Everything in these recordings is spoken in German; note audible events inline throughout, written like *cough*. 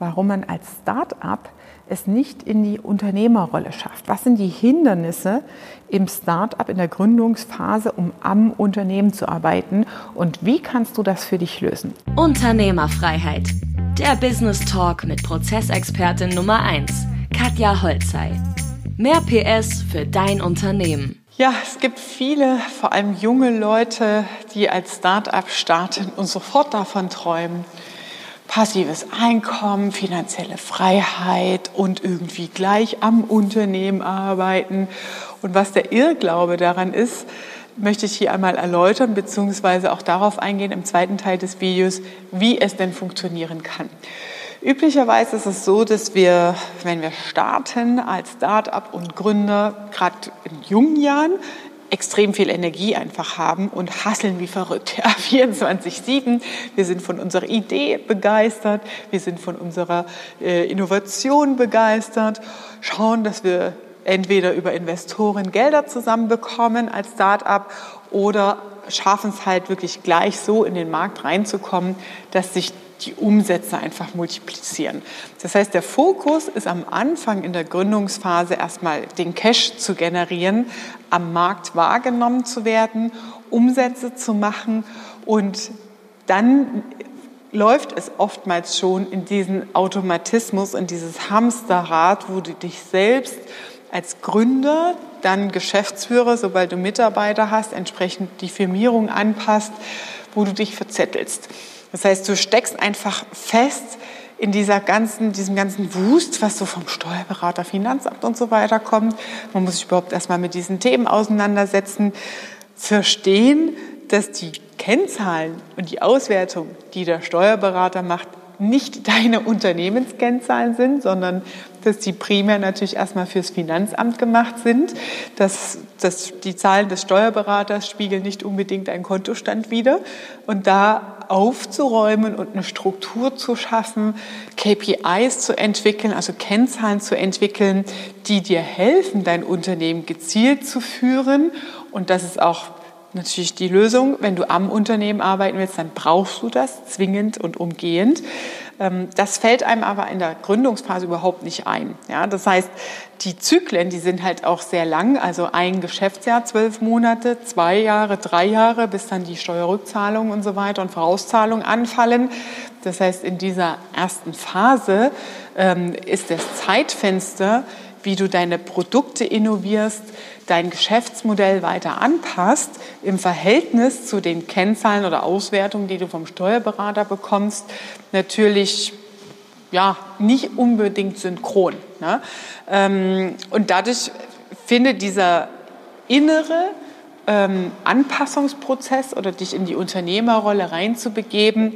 warum man als Start-up es nicht in die Unternehmerrolle schafft. Was sind die Hindernisse im Start-up, in der Gründungsphase, um am Unternehmen zu arbeiten und wie kannst du das für dich lösen? Unternehmerfreiheit. Der Business Talk mit Prozessexpertin Nummer 1, Katja Holzei. Mehr PS für dein Unternehmen. Ja, es gibt viele, vor allem junge Leute, die als Start-up starten und sofort davon träumen, passives Einkommen, finanzielle Freiheit und irgendwie gleich am Unternehmen arbeiten. Und was der Irrglaube daran ist, möchte ich hier einmal erläutern, beziehungsweise auch darauf eingehen im zweiten Teil des Videos, wie es denn funktionieren kann. Üblicherweise ist es so, dass wir, wenn wir starten als Start-up und Gründer, gerade in jungen Jahren, extrem viel Energie einfach haben und hasseln wie verrückt. *laughs* Ja, 24-7. Wir sind von unserer Idee begeistert. Wir sind von unserer äh, Innovation begeistert. Schauen, dass wir entweder über Investoren Gelder zusammenbekommen als Start-up oder schaffen es halt wirklich gleich so in den Markt reinzukommen, dass sich die Umsätze einfach multiplizieren. Das heißt, der Fokus ist am Anfang in der Gründungsphase erstmal den Cash zu generieren, am Markt wahrgenommen zu werden, Umsätze zu machen und dann läuft es oftmals schon in diesen Automatismus, in dieses Hamsterrad, wo du dich selbst als Gründer, dann Geschäftsführer, sobald du Mitarbeiter hast, entsprechend die Firmierung anpasst, wo du dich verzettelst. Das heißt, du steckst einfach fest in dieser ganzen, diesem ganzen Wust, was so vom Steuerberater, Finanzamt und so weiter kommt. Man muss sich überhaupt erstmal mit diesen Themen auseinandersetzen, verstehen, dass die Kennzahlen und die Auswertung, die der Steuerberater macht, nicht deine Unternehmenskennzahlen sind, sondern dass die primär natürlich erstmal fürs Finanzamt gemacht sind. Dass, dass die Zahlen des Steuerberaters spiegeln nicht unbedingt einen Kontostand wider. Und da aufzuräumen und eine Struktur zu schaffen, KPIs zu entwickeln, also Kennzahlen zu entwickeln, die dir helfen, dein Unternehmen gezielt zu führen. Und das ist auch natürlich die Lösung. Wenn du am Unternehmen arbeiten willst, dann brauchst du das zwingend und umgehend. Ähm, das fällt einem aber in der Gründungsphase überhaupt nicht ein. Ja, das heißt, die Zyklen, die sind halt auch sehr lang, also ein Geschäftsjahr, zwölf Monate, zwei Jahre, drei Jahre, bis dann die Steuerrückzahlungen und so weiter und Vorauszahlungen anfallen. Das heißt, in dieser ersten Phase ähm, ist das Zeitfenster, wie du deine Produkte innovierst, dein Geschäftsmodell weiter anpasst im Verhältnis zu den Kennzahlen oder Auswertungen, die du vom Steuerberater bekommst, natürlich ja, nicht unbedingt synchron. Ne? Ähm, und dadurch findet dieser innere ähm, Anpassungsprozess oder dich in die Unternehmerrolle reinzubegeben,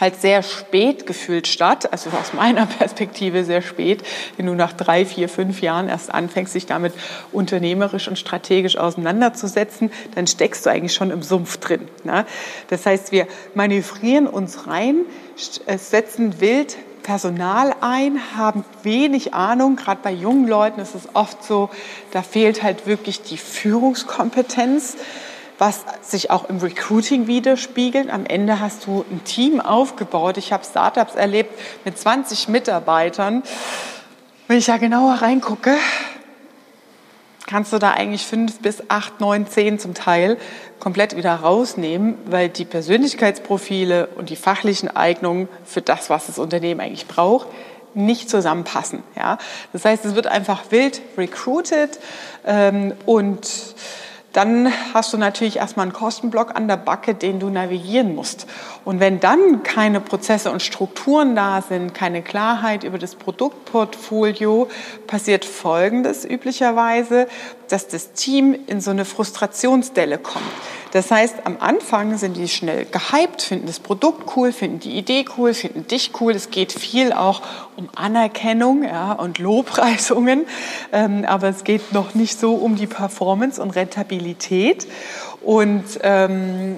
halt sehr spät gefühlt statt, also aus meiner *laughs* Perspektive sehr spät, wenn du nach drei, vier, fünf Jahren erst anfängst, dich damit unternehmerisch und strategisch auseinanderzusetzen, dann steckst du eigentlich schon im Sumpf drin. Ne? Das heißt, wir manövrieren uns rein, äh, setzen wild Personal ein, haben wenig Ahnung. Gerade bei jungen Leuten ist es oft so, da fehlt halt wirklich die Führungskompetenz was sich auch im Recruiting widerspiegelt. Am Ende hast du ein Team aufgebaut. Ich habe Startups erlebt mit 20 Mitarbeitern. Wenn ich da genauer reingucke, kannst du da eigentlich fünf bis acht, neun, zehn zum Teil komplett wieder rausnehmen, weil die Persönlichkeitsprofile und die fachlichen Eignungen für das, was das Unternehmen eigentlich braucht, nicht zusammenpassen. Ja? Das heißt, es wird einfach wild recruited ähm, und dann hast du natürlich erstmal einen Kostenblock an der Backe, den du navigieren musst. Und wenn dann keine Prozesse und Strukturen da sind, keine Klarheit über das Produktportfolio, passiert Folgendes üblicherweise, dass das Team in so eine Frustrationsdelle kommt. Das heißt, am Anfang sind die schnell gehypt, finden das Produkt cool, finden die Idee cool, finden dich cool. Es geht viel auch um Anerkennung ja, und Lobpreisungen, ähm, aber es geht noch nicht so um die Performance und Rentabilität. Und ähm,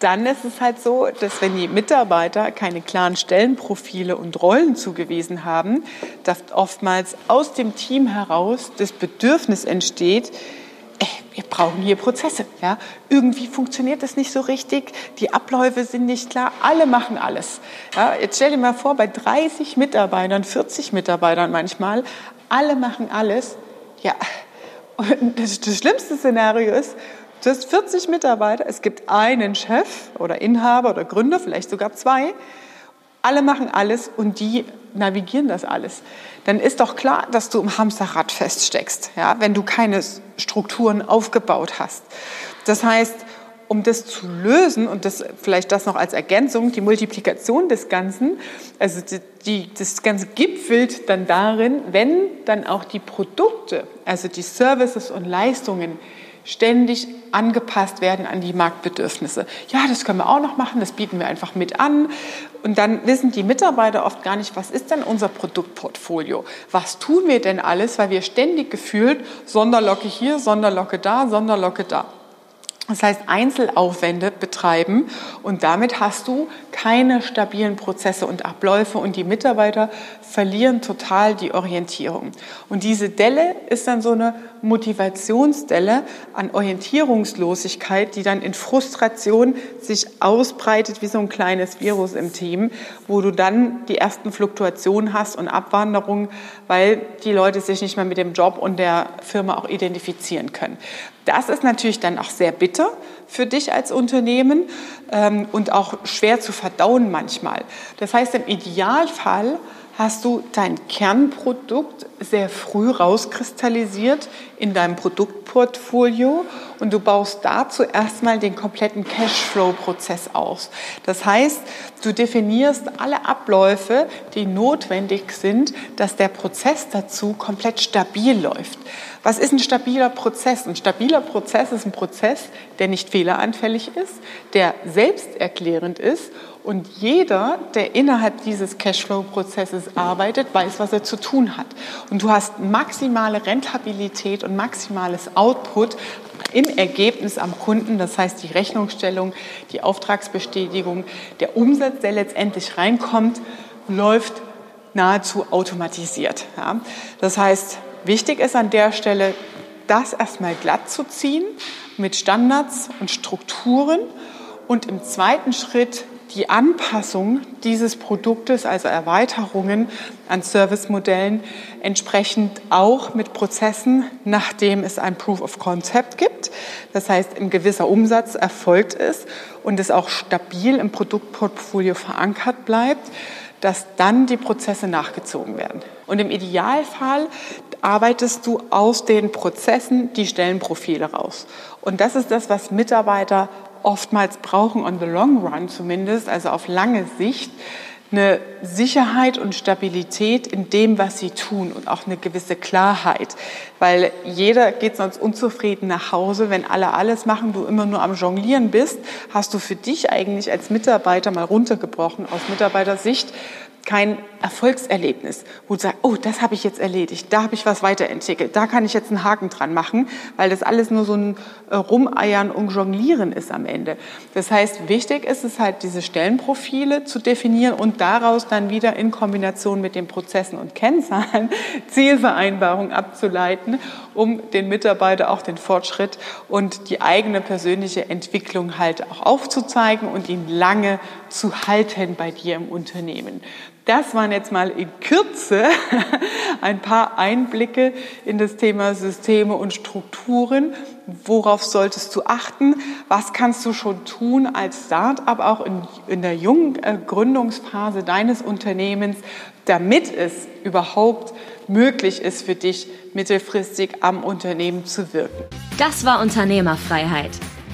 dann ist es halt so, dass wenn die Mitarbeiter keine klaren Stellenprofile und Rollen zugewiesen haben, dass oftmals aus dem Team heraus das Bedürfnis entsteht, ey, wir brauchen hier Prozesse. Ja? Irgendwie funktioniert das nicht so richtig, die Abläufe sind nicht klar, alle machen alles. Ja? Jetzt stell dir mal vor, bei 30 Mitarbeitern, 40 Mitarbeitern manchmal, alle machen alles. Ja, und das, das schlimmste Szenario ist, du hast 40 Mitarbeiter, es gibt einen Chef oder Inhaber oder Gründer, vielleicht sogar zwei, alle machen alles und die navigieren das alles. Dann ist doch klar, dass du im Hamsterrad feststeckst, ja, wenn du keine Strukturen aufgebaut hast. Das heißt, um das zu lösen und das vielleicht das noch als Ergänzung, die Multiplikation des Ganzen, also die, die, das Ganze gipfelt dann darin, wenn dann auch die Produkte, also die Services und Leistungen ständig angepasst werden an die Marktbedürfnisse. Ja, das können wir auch noch machen, das bieten wir einfach mit an. Und dann wissen die Mitarbeiter oft gar nicht, was ist denn unser Produktportfolio? Was tun wir denn alles, weil wir ständig gefühlt Sonderlocke hier, Sonderlocke da, Sonderlocke da. Das heißt, Einzelaufwände betreiben und damit hast du keine stabilen Prozesse und Abläufe und die Mitarbeiter verlieren total die Orientierung. Und diese Delle ist dann so eine Motivationsdelle an Orientierungslosigkeit, die dann in Frustration sich ausbreitet wie so ein kleines Virus im Team, wo du dann die ersten Fluktuationen hast und Abwanderung, weil die Leute sich nicht mehr mit dem Job und der Firma auch identifizieren können. Das ist natürlich dann auch sehr bitter für dich als Unternehmen ähm, und auch schwer zu verdauen manchmal. Das heißt, im Idealfall hast du dein Kernprodukt sehr früh rauskristallisiert in deinem Produktportfolio und du baust dazu erstmal den kompletten Cashflow-Prozess aus. Das heißt, du definierst alle Abläufe, die notwendig sind, dass der Prozess dazu komplett stabil läuft. Was ist ein stabiler Prozess? Ein stabiler Prozess ist ein Prozess, der nicht fehleranfällig ist, der selbsterklärend ist und jeder, der innerhalb dieses Cashflow-Prozesses arbeitet, weiß, was er zu tun hat. Und du hast maximale Rentabilität und maximales Output im Ergebnis am Kunden, das heißt die Rechnungsstellung, die Auftragsbestätigung, der Umsatz, der letztendlich reinkommt, läuft nahezu automatisiert. Ja. Das heißt, wichtig ist an der Stelle, das erstmal glatt zu ziehen mit Standards und Strukturen und im zweiten Schritt die Anpassung dieses Produktes, also Erweiterungen an Servicemodellen, entsprechend auch mit Prozessen, nachdem es ein Proof of Concept gibt. Das heißt, ein gewisser Umsatz erfolgt ist und es auch stabil im Produktportfolio verankert bleibt, dass dann die Prozesse nachgezogen werden. Und im Idealfall arbeitest du aus den Prozessen die Stellenprofile raus. Und das ist das, was Mitarbeiter oftmals brauchen, on the long run zumindest, also auf lange Sicht, eine Sicherheit und Stabilität in dem, was sie tun und auch eine gewisse Klarheit. Weil jeder geht sonst unzufrieden nach Hause, wenn alle alles machen, du immer nur am Jonglieren bist, hast du für dich eigentlich als Mitarbeiter mal runtergebrochen aus Mitarbeitersicht kein Erfolgserlebnis, wo du sagst, oh, das habe ich jetzt erledigt, da habe ich was weiterentwickelt, da kann ich jetzt einen Haken dran machen, weil das alles nur so ein äh, Rumeiern und Jonglieren ist am Ende. Das heißt, wichtig ist es halt, diese Stellenprofile zu definieren und daraus dann wieder in Kombination mit den Prozessen und Kennzahlen *laughs* Zielvereinbarungen abzuleiten, um den Mitarbeiter auch den Fortschritt und die eigene persönliche Entwicklung halt auch aufzuzeigen und ihn lange zu halten bei dir im Unternehmen. Das waren jetzt mal in Kürze *laughs* ein paar Einblicke in das Thema Systeme und Strukturen. Worauf solltest du achten? Was kannst du schon tun als Start-up, auch in, in der jungen äh, Gründungsphase deines Unternehmens, damit es überhaupt möglich ist für dich, mittelfristig am Unternehmen zu wirken? Das war Unternehmerfreiheit.